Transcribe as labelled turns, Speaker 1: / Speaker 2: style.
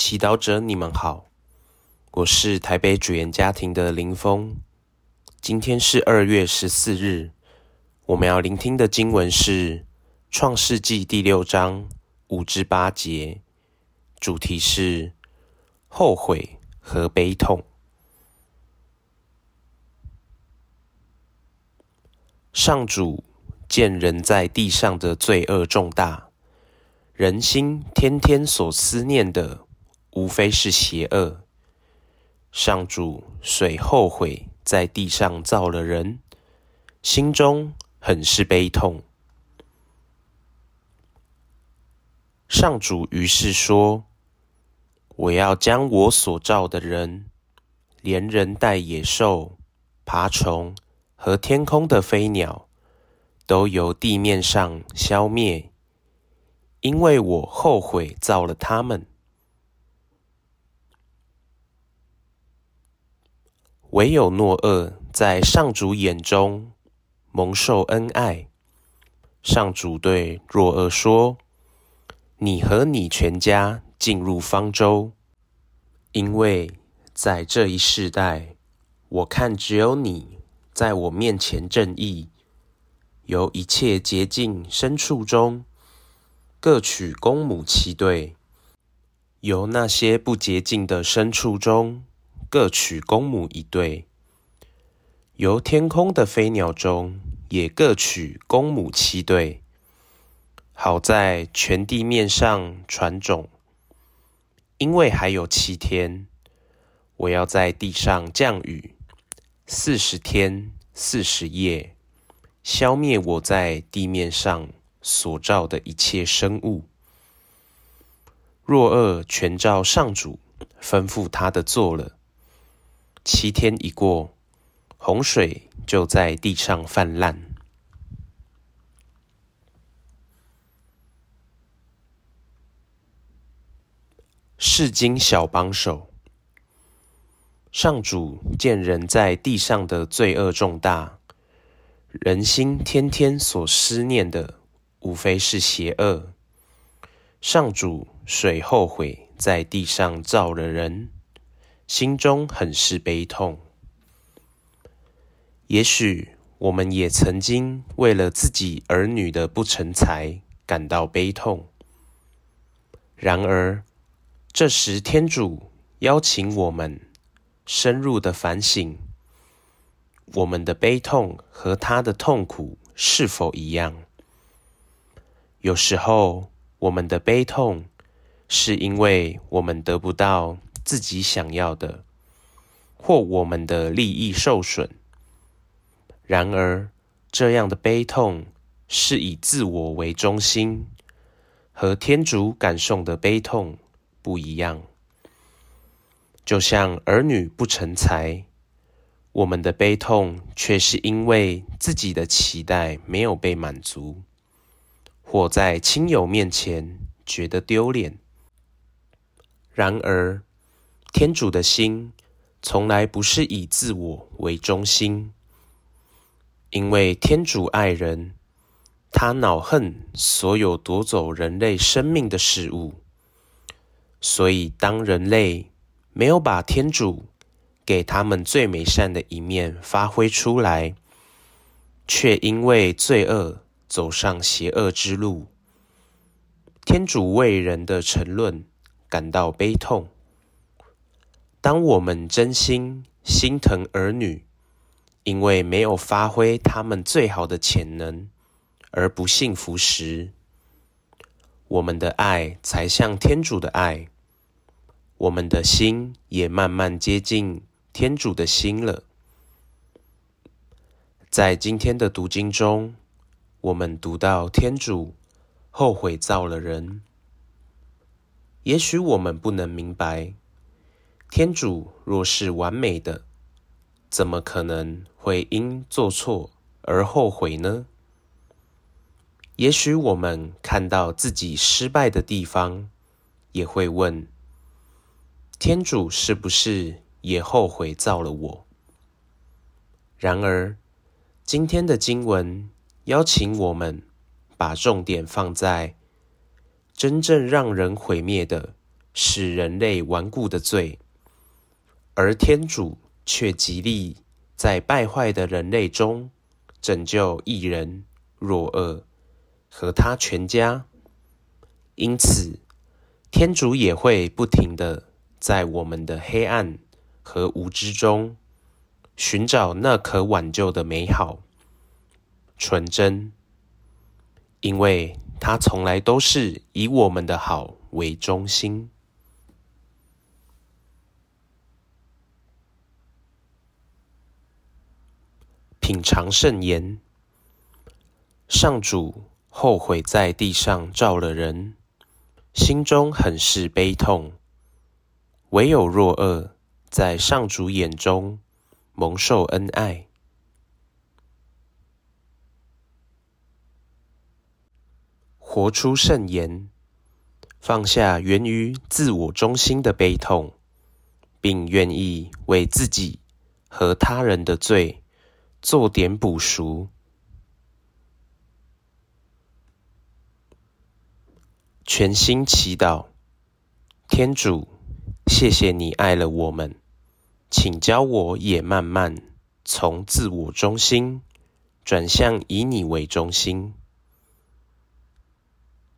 Speaker 1: 祈祷者，你们好，我是台北主言家庭的林峰。今天是二月十四日，我们要聆听的经文是《创世纪》第六章五至八节，主题是后悔和悲痛。上主见人在地上的罪恶重大，人心天天所思念的，无非是邪恶。上主遂后悔在地上造了人，心中很是悲痛。上主于是说：“我要将我所造的人，连人带野兽、爬虫和天空的飞鸟，都由地面上消灭，因为我后悔造了他们。”唯有诺厄在上主眼中蒙受恩爱。上主对诺厄说：“你和你全家进入方舟，因为在这一世代，我看只有你在我面前正义。由一切洁净牲畜中，各取公母七对；由那些不洁净的牲畜中，各取公母一对，由天空的飞鸟中也各取公母七对，好在全地面上传种。因为还有七天，我要在地上降雨，四十天四十夜，消灭我在地面上所造的一切生物。诺厄全照上主吩咐他的做了。七天一过，洪水就在地上泛滥。释经小帮手，上主见人在地上的罪恶重大，人心天天所思念的，无非是邪恶。上主水后悔在地上造了人。心中很是悲痛。也许我们也曾经为了自己儿女的不成才感到悲痛。然而，这时天主邀请我们深入的反省，我们的悲痛和他的痛苦是否一样？有时候，我们的悲痛是因为我们得不到。自己想要的，或我们的利益受损。然而，这样的悲痛是以自我为中心，和天主感受的悲痛不一样。就像儿女不成才，我们的悲痛却是因为自己的期待没有被满足，或在亲友面前觉得丢脸。然而，天主的心从来不是以自我为中心，因为天主爱人，他恼恨所有夺走人类生命的事物。所以，当人类没有把天主给他们最美善的一面发挥出来，却因为罪恶走上邪恶之路，天主为人的沉沦感到悲痛。当我们真心心疼儿女，因为没有发挥他们最好的潜能而不幸福时，我们的爱才像天主的爱，我们的心也慢慢接近天主的心了。在今天的读经中，我们读到天主后悔造了人，也许我们不能明白。天主若是完美的，怎么可能会因做错而后悔呢？也许我们看到自己失败的地方，也会问：天主是不是也后悔造了我？然而，今天的经文邀请我们把重点放在真正让人毁灭的。使人类顽固的罪，而天主却极力在败坏的人类中拯救一人若厄和他全家。因此，天主也会不停地在我们的黑暗和无知中寻找那可挽救的美好、纯真，因为他从来都是以我们的好为中心。品尝圣言，上主后悔在地上造了人，心中很是悲痛。唯有若恶在上主眼中蒙受恩爱。活出圣言，放下源于自我中心的悲痛，并愿意为自己和他人的罪做点补赎。全心祈祷，天主，谢谢你爱了我们，请教我也慢慢从自我中心转向以你为中心。